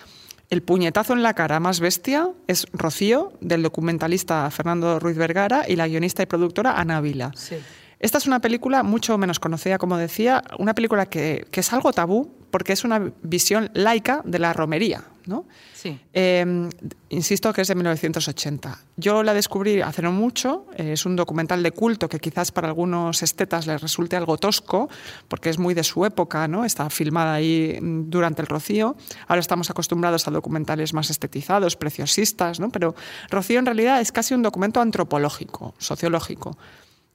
el puñetazo en la cara más bestia es Rocío, del documentalista Fernando Ruiz Vergara y la guionista y productora Ana Vila. Sí. Esta es una película mucho menos conocida, como decía, una película que, que es algo tabú, porque es una visión laica de la romería. ¿no? Sí. Eh, insisto que es de 1980. Yo la descubrí hace no mucho, eh, es un documental de culto que quizás para algunos estetas les resulte algo tosco, porque es muy de su época, ¿no? está filmada ahí mm, durante el Rocío. Ahora estamos acostumbrados a documentales más estetizados, preciosistas, ¿no? pero Rocío en realidad es casi un documento antropológico, sociológico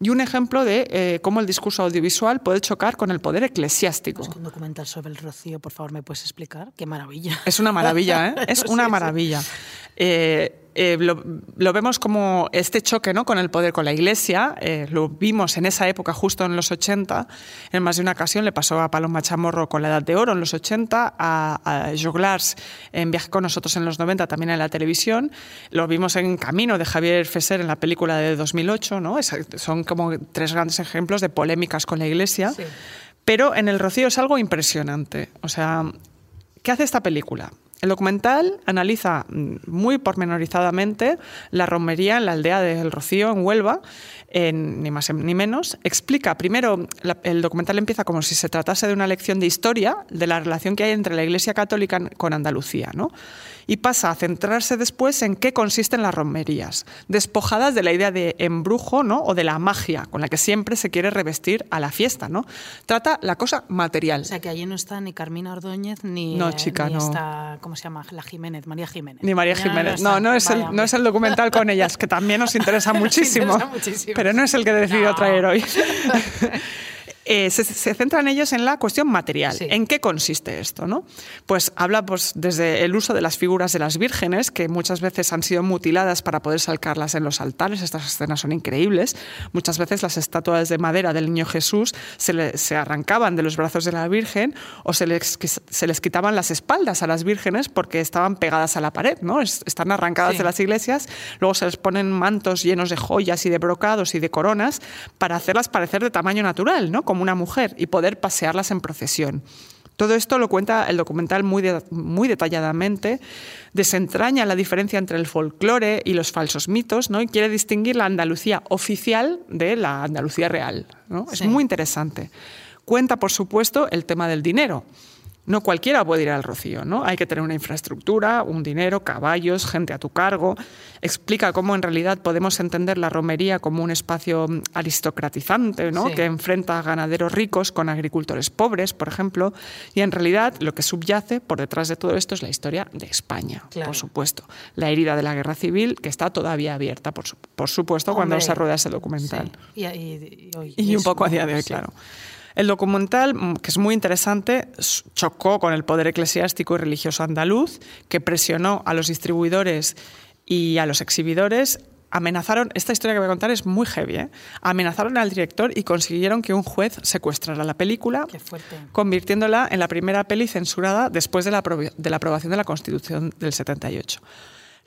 y un ejemplo de eh, cómo el discurso audiovisual puede chocar con el poder eclesiástico. Es un documental sobre el rocío, por favor, ¿me puedes explicar? Qué maravilla. Es una maravilla, ¿eh? Es una maravilla. Eh, eh, lo, lo vemos como este choque ¿no? con el poder, con la Iglesia. eh, lo vimos en esa época, justo en los 80. En más de una ocasión le pasó a Paloma Chamorro con la Edad de Oro en los 80, a, a Joglars en Viaje con nosotros en los 90, también en la televisión. Lo vimos en Camino de Javier Fesser en la película de 2008. ¿no? Es- son como tres grandes ejemplos de polémicas con la Iglesia. Sí. Pero en El Rocío es algo impresionante. O sea, ¿qué hace esta película? El documental analiza mm, muy pormenorizadamente la romería en la aldea del Rocío, en Huelva, en- ni más ni menos. Explica, primero, la- el documental empieza como si se tratase de una lección de historia de la relación que hay entre la Iglesia Católica con Andalucía, ¿no? Y pasa a centrarse después en qué consisten las romerías, despojadas de la idea de embrujo ¿no? o de la magia con la que siempre se quiere revestir a la fiesta. ¿no? Trata la cosa material. O sea, que allí no está ni Carmina Ordóñez ni, No, eh, chica, ni no. está, ¿cómo se llama? La Jiménez, María Jiménez. Ni María Jiménez. No, no es, el, no es el documental con ellas, que también nos interesa muchísimo. interesa muchísimo. Pero no es el que he decidido No. traer hoy. Eh, se, se centran ellos en la cuestión material. Sí. ¿En qué consiste esto? ¿no? Pues habla pues, desde el uso de las figuras de las vírgenes, que muchas veces han sido mutiladas para poder salcarlas en los altares. Estas escenas son increíbles. Muchas veces las estatuas de madera del niño Jesús se, le- se arrancaban de los brazos de la Virgen o se les, se les quitaban las espaldas a las vírgenes porque estaban pegadas a la pared. ¿no? Es- están arrancadas Sí. de las iglesias. Luego se les ponen mantos llenos de joyas y de brocados y de coronas para hacerlas parecer de tamaño natural, ¿no? como una mujer, y poder pasearlas en procesión. Todo esto lo cuenta el documental muy, de- muy detalladamente, desentraña la diferencia entre el folclore y los falsos mitos, ¿no? y quiere distinguir la Andalucía oficial de la Andalucía real. ¿no? Es muy interesante. Cuenta, por supuesto, el tema del dinero. No cualquiera puede ir al Rocío, ¿no? Hay que tener una infraestructura, un dinero, caballos, gente a tu cargo. Explica cómo en realidad podemos entender la romería como un espacio mm, aristocratizante, ¿no? Sí. Que enfrenta a ganaderos ricos con agricultores pobres, por ejemplo. Y en realidad lo que subyace por detrás de todo esto es la historia de España, Claro. por supuesto. La herida de la guerra civil, que está todavía abierta, por, su- por supuesto, cuando se rueda ese documental. sí. Y, y- y hoy- Y un poco a día de hoy, sí. claro. El documental, mm, que es muy interesante, chocó con el poder eclesiástico y religioso andaluz, que presionó a los distribuidores y a los exhibidores. Amenazaron, esta historia que voy a contar es muy heavy, ¿eh? amenazaron al director y consiguieron que un juez secuestrara la película, convirtiéndola en la primera peli censurada después de la, de la aprobación de la Constitución del 78.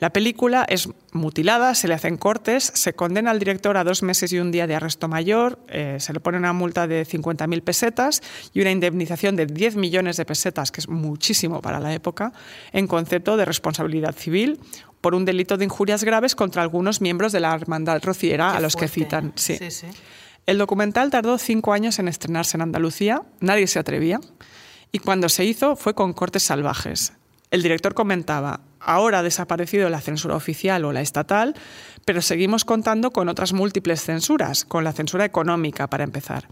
La película es mutilada, se le hacen cortes, se condena al director a dos meses y un día de arresto mayor, eh, se le pone una multa de 50.000 pesetas y una indemnización de 10 millones de pesetas, que es muchísimo para la época, en concepto de responsabilidad civil por un delito de injurias graves contra algunos miembros de la hermandad rociera Qué a los que citan. Sí. Sí, sí. El documental tardó cinco años en estrenarse en Andalucía, nadie se atrevía, y cuando se hizo fue con cortes salvajes. El director comentaba, ahora ha desaparecido la censura oficial o la estatal, pero seguimos contando con otras múltiples censuras, con la censura económica para empezar.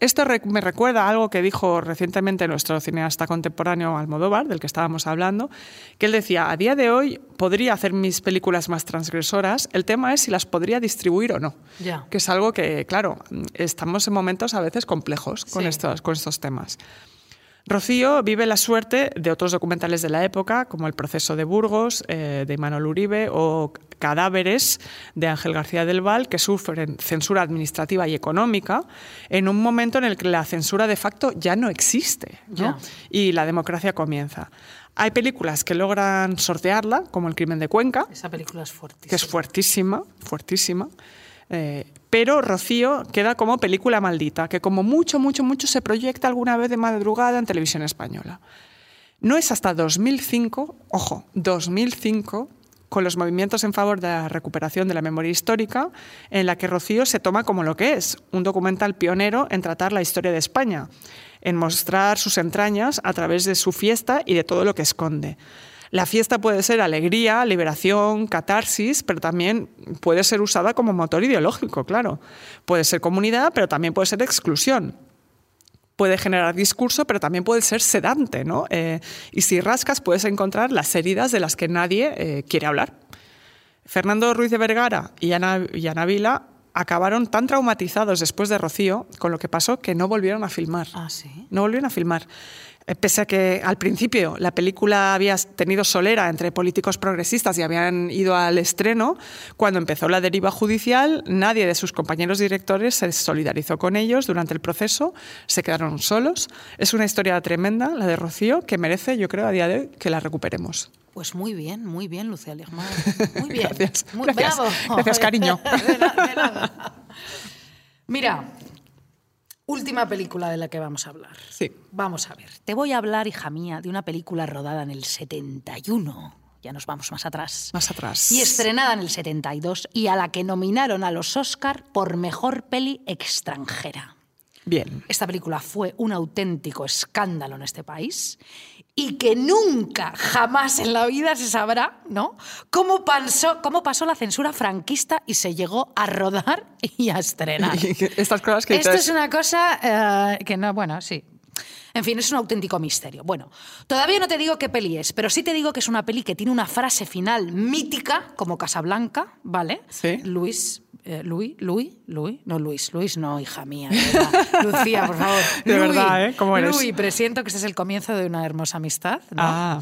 Esto me recuerda a algo que dijo recientemente nuestro cineasta contemporáneo Almodóvar, del que estábamos hablando, que él decía, a día de hoy podría hacer mis películas más transgresoras, el tema es si las podría distribuir o no que es algo que, claro, estamos en momentos a veces complejos con, Sí. estos, con estos temas. Rocío vive la suerte de otros documentales de la época, como El proceso de Burgos, eh, de Manuel Uribe, o Cadáveres, de Ángel García del Val, que sufren censura administrativa y económica, en un momento en el que la censura de facto ya no existe ¿no? Y la democracia comienza. Hay películas que logran sortearla, como El crimen de Cuenca, Esa película es fuerte. que es fuertísima, fuertísima. Eh, pero Rocío queda como película maldita, que como mucho, mucho, mucho se proyecta alguna vez de madrugada en televisión española. No es hasta 2005, ojo, 2005, con los movimientos en favor de la recuperación de la memoria histórica, en la que Rocío se toma como lo que es, un documental pionero en tratar la historia de España, en mostrar sus entrañas a través de su fiesta y de todo lo que esconde. La fiesta puede ser alegría, liberación, catarsis, pero también puede ser usada como motor ideológico, claro. Puede ser comunidad, pero también puede ser exclusión. Puede generar discurso, pero también puede ser sedante, ¿no? Eh, y si rascas, puedes encontrar las heridas de las que nadie eh, quiere hablar. Fernando Ruiz de Vergara y Ana, y Ana Vila acabaron tan traumatizados después de Rocío con lo que pasó que no volvieron a filmar. Ah, sí. No volvieron a filmar. Eh, Pese a que al principio la película había tenido solera entre políticos progresistas y habían ido al estreno, cuando empezó la deriva judicial, nadie de sus compañeros directores se solidarizó con ellos durante el proceso, se quedaron solos. Es una historia tremenda, la de Rocío, que merece, yo creo, a día de hoy que la recuperemos. Pues muy bien, muy bien, Lucía Ligmar. Muy bien. Gracias, Muy gracias. bravo. Gracias, cariño. De nada. Mira, última película de la que vamos a hablar. Sí. Vamos a ver. Te voy a hablar, hija mía, de una película rodada en el 71. Ya nos vamos más atrás. Más atrás. Y estrenada en el 72 y a la que nominaron a los Oscar por mejor peli extranjera. Bien. Esta película fue un auténtico escándalo en este país y que nunca, jamás en la vida se sabrá, ¿no? Cómo pasó, cómo pasó la censura franquista y se llegó a rodar y a estrenar. Estas cosas que Esto es una cosa eh, que no, bueno, sí. En fin, es un auténtico misterio. Bueno, todavía no te digo qué peli es, pero sí te digo que es una peli que tiene una frase final mítica, como Casablanca, ¿vale? Sí. Luis, eh, Luis, Luis, Luis, no Luis, Luis no, hija mía. Lucía, por favor. De Luis, verdad, ¿eh? ¿Cómo eres? Luis, presiento que este es el comienzo de una hermosa amistad, ¿no? Ah.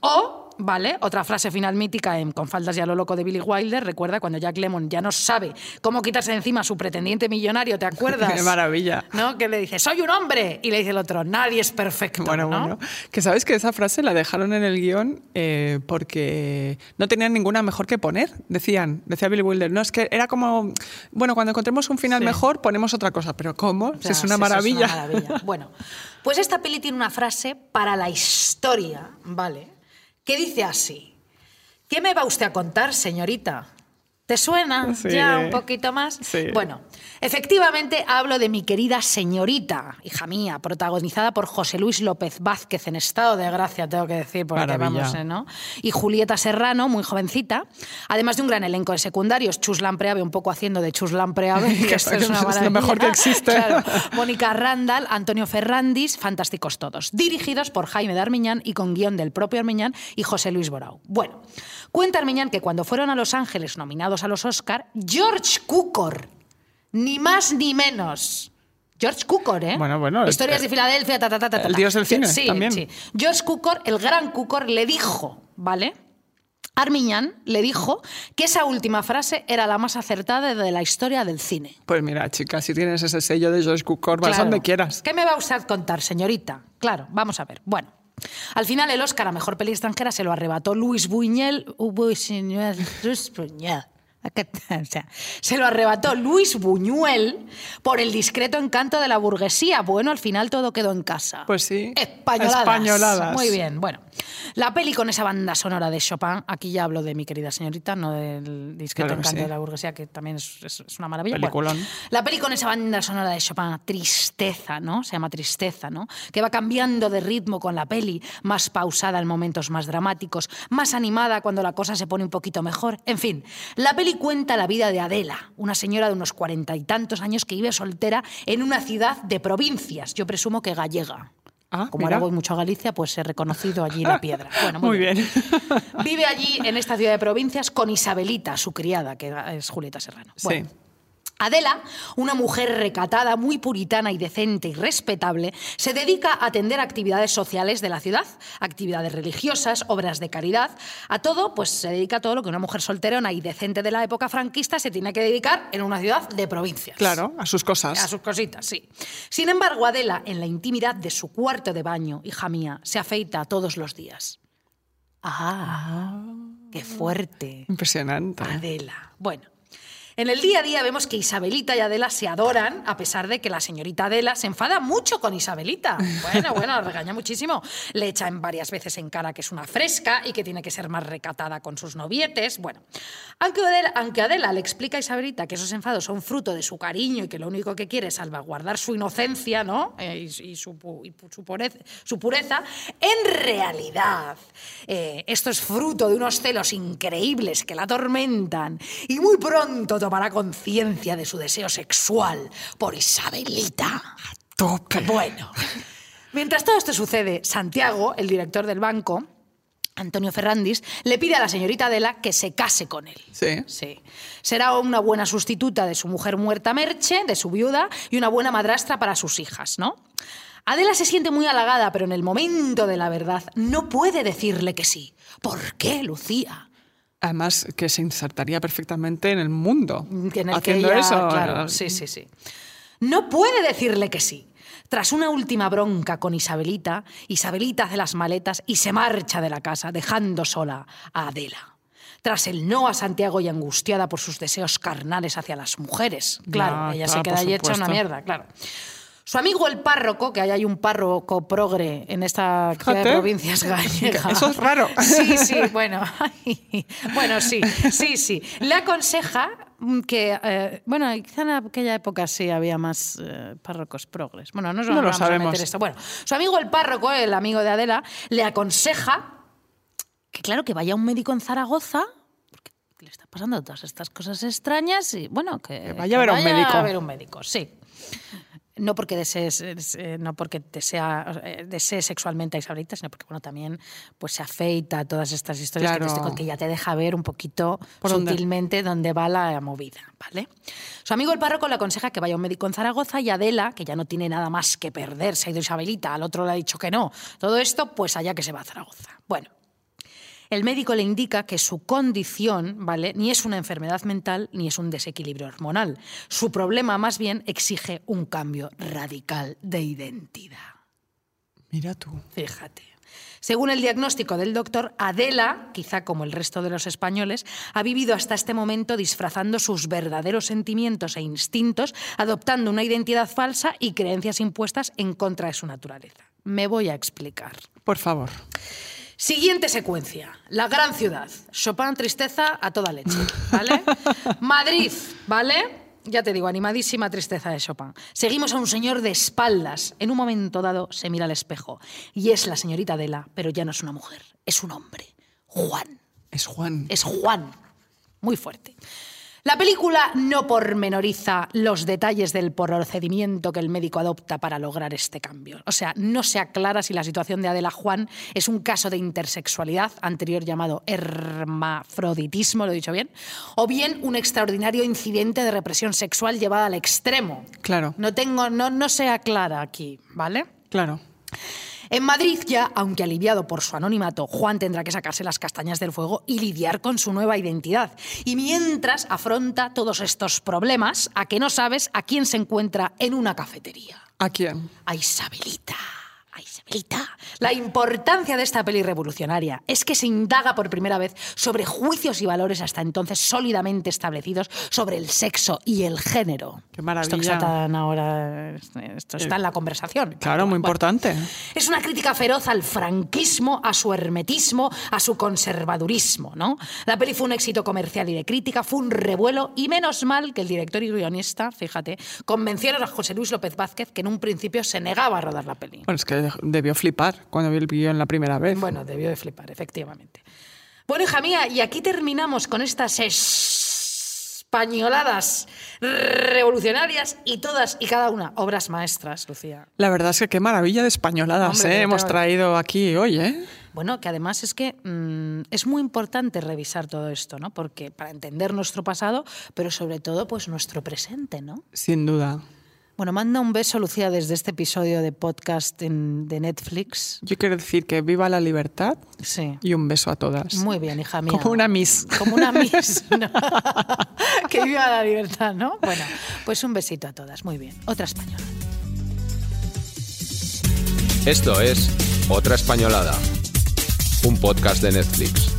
O, ¿vale? Otra frase final mítica en Con faldas y a lo loco de Billy Wilder. Recuerda cuando Jack Lemmon ya no sabe cómo quitarse de encima a su pretendiente millonario, ¿te acuerdas? Qué maravilla. ¿No? Que le dice, soy un hombre. Y le dice el otro, nadie es perfecto. Bueno, ¿no? bueno. Que sabes que esa frase la dejaron en el guion eh, porque no tenían ninguna mejor que poner. Decían, decía Billy Wilder, no, es que era como, bueno, cuando encontremos un final Sí. mejor ponemos otra cosa, pero ¿cómo? Si es una eso maravilla. Es una maravilla. Bueno, pues esta peli tiene una frase para la historia, ¿vale? Que dice así. ¿Qué me va usted a contar, señorita? ¿Te suena Sí. ya un poquito más? Sí. Bueno, efectivamente hablo de mi querida señorita, hija mía, protagonizada por José Luis López Vázquez en estado de gracia, tengo que decir, porque Maravilla. vamos, ¿eh, ¿no? Y Julieta Serrano, muy jovencita, además de un gran elenco de secundarios, Chus Lampreave un poco haciendo de Chus Lampreave, que esto es una Es lo mejor que existe. Claro. Mónica Randall, Antonio Ferrandis, fantásticos todos. Dirigidos por Jaime de Armiñán y con guion del propio Armiñán y José Luis Borau. Bueno, cuenta Armiñán que cuando fueron a Los Ángeles nominados a los Oscar, George Cukor, ni más ni menos. George Cukor, ¿eh? Bueno, bueno, el- Historias de Filadelfia, ta, ta, ta, ta, ta. el dios del cine, Sí, también. sí. George Cukor, el gran Cukor, le dijo, ¿vale? Armiñán le dijo que esa última frase era la más acertada de la historia del cine. Pues mira, chica, si tienes ese sello de George Cukor, vas Claro. donde quieras. ¿Qué me va usted a contar, señorita? Claro, vamos a ver. Bueno, al final el Oscar a Mejor Peli Extranjera se lo arrebató Luis Buñuel. Buñuel, Luis Buñuel. O sea, se lo arrebató Luis Buñuel por el discreto encanto de la burguesía. Bueno, al final todo quedó en casa. Pues sí. Españoladas. Españoladas. Muy bien, bueno. La peli con esa banda sonora de Chopin, aquí ya hablo de mi querida señorita, no del discreto Claro encanto sí. de la burguesía, que también es, es- es una maravilla. Bueno, la peli con esa banda sonora de Chopin, Tristeza, ¿no? Se llama Tristeza, ¿no? Que va cambiando de ritmo con la peli, más pausada en momentos más dramáticos, más animada cuando la cosa se pone un poquito mejor. En fin, la peli cuenta la vida de Adela, una señora de unos cuarenta y tantos años que vive soltera en una ciudad de provincias, yo presumo que gallega. Ah, Como mira. ahora voy mucho a Galicia, pues he reconocido allí la piedra. Bueno, Muy bien. Vive allí, en esta ciudad de provincias, con Isabelita, su criada, que es Julieta Serrano. Bueno, Sí. Adela, una mujer recatada, muy puritana y decente y respetable, se dedica a atender actividades sociales de la ciudad, actividades religiosas, obras de caridad, a todo, pues se dedica a todo lo que una mujer solterona y decente de la época franquista se tiene que dedicar en una ciudad de provincias. Claro, a sus cosas. A sus cositas, sí. Sin embargo, Adela, en la intimidad de su cuarto de baño, hija mía, se afeita todos los días. ¡Ah! ¡Qué fuerte! Impresionante. Adela. Bueno, En el día a día vemos que Isabelita y Adela se adoran, a pesar de que la señorita Adela se enfada mucho con Isabelita. Bueno, bueno, la regaña muchísimo. Le echa en varias veces en cara que es una fresca y que tiene que ser más recatada con sus novietes. Bueno, aunque Adela, le explica a Isabelita que esos enfados son fruto de su cariño y que lo único que quiere es salvaguardar su inocencia ¿no? Eh, y, su pureza, en realidad eh, esto es fruto de unos celos increíbles que la atormentan y muy pronto tomará conciencia de su deseo sexual por Isabelita. Tope. Bueno, mientras todo esto sucede, Santiago, el director del banco, Antonio Ferrandis, le pide a la señorita Adela que se case con él. Sí. Sí. Será una buena sustituta de su mujer muerta Merche, de su viuda, y una buena madrastra para sus hijas, ¿no? Adela se siente muy halagada, pero en el momento de la verdad no puede decirle que sí. ¿Por qué, Lucía? Además, que se insertaría perfectamente en el mundo. Que en el haciendo que ella, eso. claro, sí, sí, sí. No puede decirle que sí. Tras una última bronca con Isabelita, Isabelita hace las maletas y se marcha de la casa, dejando sola a Adela. Tras el no a Santiago y angustiada por sus deseos carnales hacia las mujeres. Claro, Ya, ella claro, se queda por ahí hecha una mierda, claro. Su amigo el párroco, que ahí hay un párroco progre en esta ciudad de provincias gallega. Eso es raro. Sí, sí, bueno. bueno, sí, sí, sí. Le aconseja que, eh, bueno, quizá en aquella época sí había más eh, párrocos progres. Bueno, no, No lo vamos a sabemos. meter esto. Bueno, su amigo el párroco, el amigo de Adela, le aconseja que, claro, que vaya a un médico en Zaragoza. porque Le está pasando todas estas cosas extrañas y bueno, que, Que vaya a ver a un médico. a ver un médico, sí. No porque desees, eh, no porque desea, eh, desee sexualmente a Isabelita, sino porque bueno, también pues, se afeita todas estas historias que, te estoy- que ya te deja ver un poquito ¿Por dónde? sutilmente dónde va la movida. ¿vale? Su amigo el párroco le aconseja que vaya a un médico en Zaragoza y Adela, que ya no tiene nada más que perder, se ha ido Isabelita, al otro le ha dicho que no. Todo esto, pues allá que se va a Zaragoza. Bueno, el médico le indica que su condición, ¿vale? Ni es una enfermedad mental ni es un desequilibrio hormonal. Su problema más bien exige un cambio radical de identidad. Mira tú. Fíjate. Según el diagnóstico del doctor, Adela, quizá como el resto de los españoles, ha vivido hasta este momento disfrazando sus verdaderos sentimientos e instintos, adoptando una identidad falsa y creencias impuestas en contra de su naturaleza. Me voy a explicar. Por favor. Siguiente secuencia. La gran ciudad. Chopin tristeza a toda leche, ¿vale? Madrid, ¿vale? Ya te digo, animadísima tristeza de Chopin. Seguimos a un señor de espaldas. En un momento dado se mira al espejo y es la señorita Adela, pero ya no es una mujer, es un hombre. Juan. Es Juan. Es Juan. Muy fuerte. La película no pormenoriza los detalles del procedimiento que el médico adopta para lograr este cambio. O sea, no se aclara si la situación de Adela Juan es un caso de intersexualidad, anterior llamado hermafroditismo, lo he dicho bien, o bien un extraordinario incidente de represión sexual llevada al extremo. Claro. No, tengo, no, no se aclara aquí, ¿vale? Claro. En Madrid ya, aunque aliviado por su anonimato, Juan tendrá que sacarse las castañas del fuego y lidiar con su nueva identidad. Y mientras afronta todos estos problemas, a que no sabes a quién se encuentra en una cafetería. ¿A quién? A Isabelita. La importancia de esta peli revolucionaria es que se indaga por primera vez sobre juicios y valores hasta entonces sólidamente establecidos sobre el sexo y el género. Qué maravilla. Esto está tan ahora, esto está en la conversación. Claro, muy Bueno, importante. es una crítica feroz al franquismo, a su hermetismo, a su conservadurismo, ¿no? La peli fue un éxito comercial y de crítica, fue un revuelo y menos mal que el director y guionista, fíjate, convencieron a José Luis López Vázquez que en un principio se negaba a rodar la peli. Bueno, es que debió flipar cuando vi el guion la primera vez. Bueno, debió de flipar, efectivamente. Bueno, hija mía, y aquí terminamos con estas españoladas revolucionarias y todas y cada una obras maestras, Lucía. La verdad es que qué maravilla de españoladas Hombre, ¿eh? hemos traído aquí hoy, ¿eh? Bueno, que además es que mm, es muy importante revisar todo esto, ¿no? Porque para entender nuestro pasado, pero sobre todo, pues nuestro presente, ¿no? Sin duda. Bueno, manda un beso, Lucía, desde este episodio de podcast en- de Netflix. Yo quiero decir que viva la libertad Sí. y un beso a todas. Muy bien, hija mía. Como una miss. Como una miss. ¿no? que viva la libertad, ¿no? Bueno, pues un besito a todas. Muy bien. Otra española. Esto es Otra Españolada, un podcast de Netflix.